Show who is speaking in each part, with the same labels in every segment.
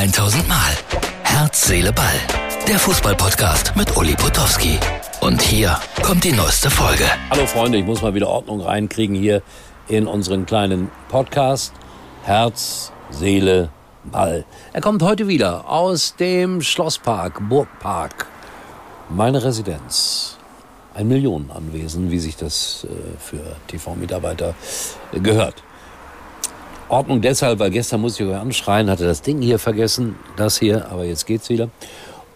Speaker 1: 1000 Mal. Herz, Seele, Ball. Der Fußballpodcast mit Uli Potowski. Und hier kommt die neueste Folge.
Speaker 2: Hallo Freunde, ich muss mal wieder Ordnung reinkriegen hier in unseren kleinen Podcast. Herz, Seele, Ball. Er kommt heute wieder aus dem Schlosspark, Burgpark. Meine Residenz. Ein Millionenanwesen, wie sich das äh, für TV-Mitarbeiter gehört. Ordnung deshalb, weil gestern musste ich euch anschreien, hatte das Ding hier vergessen, das hier, aber jetzt geht's wieder.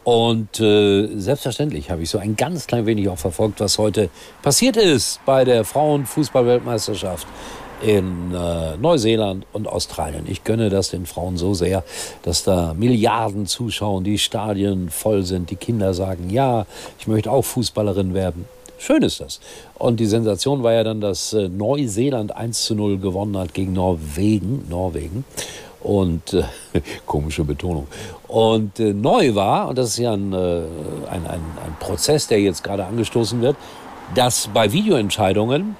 Speaker 2: Und äh, selbstverständlich habe ich so ein ganz klein wenig auch verfolgt, was heute passiert ist bei der Frauenfußballweltmeisterschaft in äh, Neuseeland und Australien. Ich gönne das den Frauen so sehr, dass da Milliarden zuschauen, die Stadien voll sind, die Kinder sagen, ja, ich möchte auch Fußballerin werden. Schön ist das. Und die Sensation war ja dann, dass äh, Neuseeland 1 zu 0 gewonnen hat gegen Norwegen. Norwegen. Und äh, komische Betonung. Und äh, neu war, und das ist ja ein, äh, ein, ein, ein Prozess, der jetzt gerade angestoßen wird, dass bei Videoentscheidungen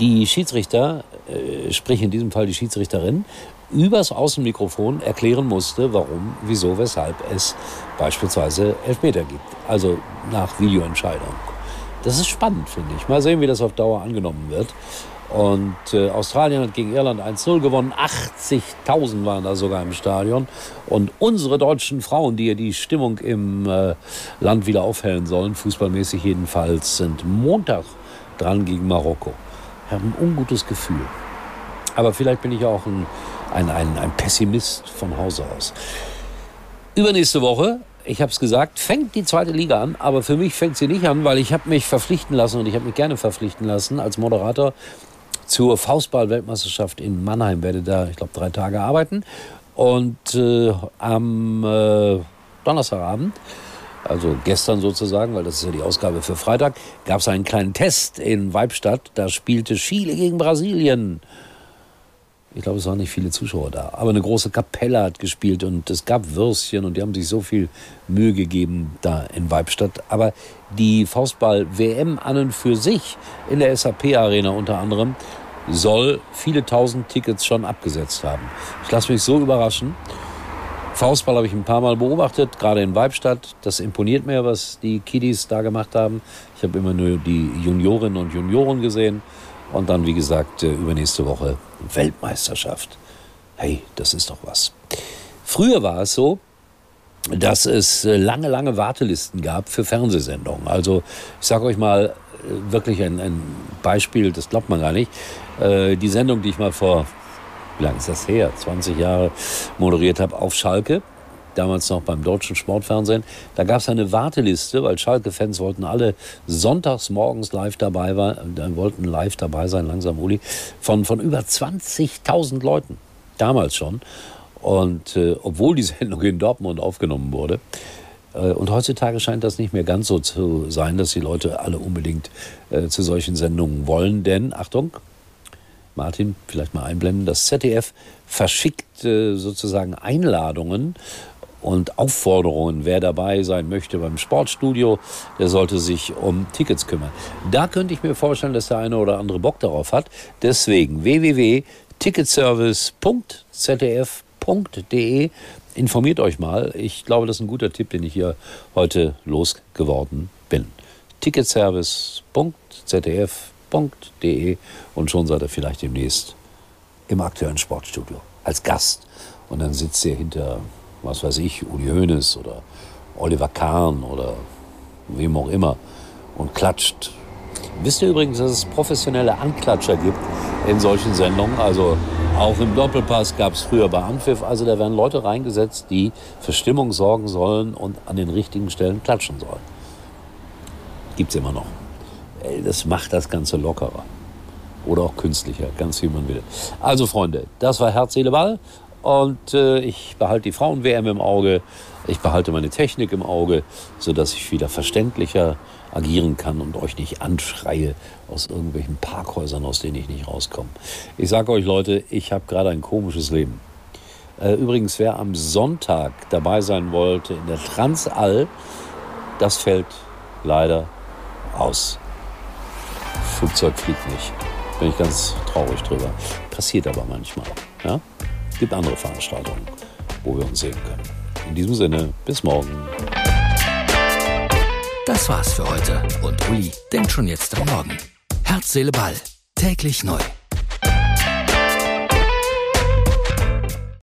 Speaker 2: die Schiedsrichter, äh, sprich in diesem Fall die Schiedsrichterin, übers Außenmikrofon erklären musste, warum, wieso, weshalb es beispielsweise Elfmeter gibt. Also nach Videoentscheidung. Das ist spannend, finde ich. Mal sehen, wie das auf Dauer angenommen wird. Und äh, Australien hat gegen Irland 1-0 gewonnen. 80.000 waren da sogar im Stadion. Und unsere deutschen Frauen, die ja die Stimmung im äh, Land wieder aufhellen sollen, fußballmäßig jedenfalls, sind Montag dran gegen Marokko. Ich habe ein ungutes Gefühl. Aber vielleicht bin ich auch ein, ein, ein, ein Pessimist von Hause aus. Übernächste Woche ich habe es gesagt, fängt die zweite Liga an, aber für mich fängt sie nicht an, weil ich habe mich verpflichten lassen und ich habe mich gerne verpflichten lassen als Moderator zur Faustball-Weltmeisterschaft in Mannheim. Werde da, ich glaube, drei Tage arbeiten und äh, am äh, Donnerstagabend also gestern sozusagen, weil das ist ja die Ausgabe für Freitag, gab es einen kleinen Test in Weibstadt. Da spielte Chile gegen Brasilien. Ich glaube, es waren nicht viele Zuschauer da. Aber eine große Kapelle hat gespielt und es gab Würstchen und die haben sich so viel Mühe gegeben da in Weibstadt. Aber die Faustball-WM an und für sich in der SAP-Arena unter anderem soll viele tausend Tickets schon abgesetzt haben. Ich lasse mich so überraschen. Faustball habe ich ein paar Mal beobachtet, gerade in Weibstadt. Das imponiert mir, was die Kiddies da gemacht haben. Ich habe immer nur die Juniorinnen und Junioren gesehen. Und dann, wie gesagt, äh, übernächste Woche Weltmeisterschaft. Hey, das ist doch was. Früher war es so, dass es äh, lange, lange Wartelisten gab für Fernsehsendungen. Also ich sage euch mal äh, wirklich ein, ein, Beispiel, das glaubt man gar nicht. Die Sendung, die ich mal vor, wie lange ist das her, 20 Jahre moderiert habe auf Schalke, damals noch beim deutschen Sportfernsehen. Da gab es eine Warteliste, weil Schalke-Fans wollten alle sonntags morgens live dabei sein, äh, wollten live dabei sein, langsam Uli, von, von über 20.000 Leuten. Damals schon. Und äh, obwohl die Sendung in Dortmund aufgenommen wurde, äh, und heutzutage scheint das nicht mehr ganz so zu sein, dass die Leute alle unbedingt äh, zu solchen Sendungen wollen. Denn, Achtung, Martin, vielleicht mal einblenden, das ZDF verschickt äh, sozusagen Einladungen und Aufforderungen, wer dabei sein möchte beim Sportstudio, der sollte sich um Tickets kümmern. Da könnte ich mir vorstellen, dass der eine oder andere Bock darauf hat. Deswegen www.ticketservice.zdf.de informiert euch mal. Ich glaube, das ist ein guter Tipp, den ich hier heute losgeworden bin. Ticketservice.zdf.de und schon seid ihr vielleicht demnächst im aktuellen Sportstudio als Gast. Und dann sitzt ihr hinter was weiß ich, Uli Hoeneß oder Oliver Kahn oder wem auch immer und klatscht. Wisst ihr übrigens, dass es professionelle Anklatscher gibt in solchen Sendungen? Also auch im Doppelpass gab es früher bei Anpfiff. Also da werden Leute reingesetzt, die für Stimmung sorgen sollen und an den richtigen Stellen klatschen sollen. Gibt es immer noch. Das macht das Ganze lockerer. Oder auch künstlicher, ganz wie man will. Also Freunde, das war Herz, Seele, Ball. Und äh, ich behalte die Frauen-WM im Auge. Ich behalte meine Technik im Auge, sodass ich wieder verständlicher agieren kann und euch nicht anschreie aus irgendwelchen Parkhäusern, aus denen ich nicht rauskomme. Ich sage euch Leute, ich habe gerade ein komisches Leben. Äh, übrigens, wer am Sonntag dabei sein wollte in der Transall, das fällt leider aus. Flugzeug fliegt nicht. Bin ich ganz traurig drüber. Passiert aber manchmal. Ja? Gibt andere Veranstaltungen. wo wir uns sehen können. In diesem Sinne, bis morgen.
Speaker 1: Das war's für heute und Uli denkt schon jetzt am Morgen. Herz, Seele, Ball. Täglich neu.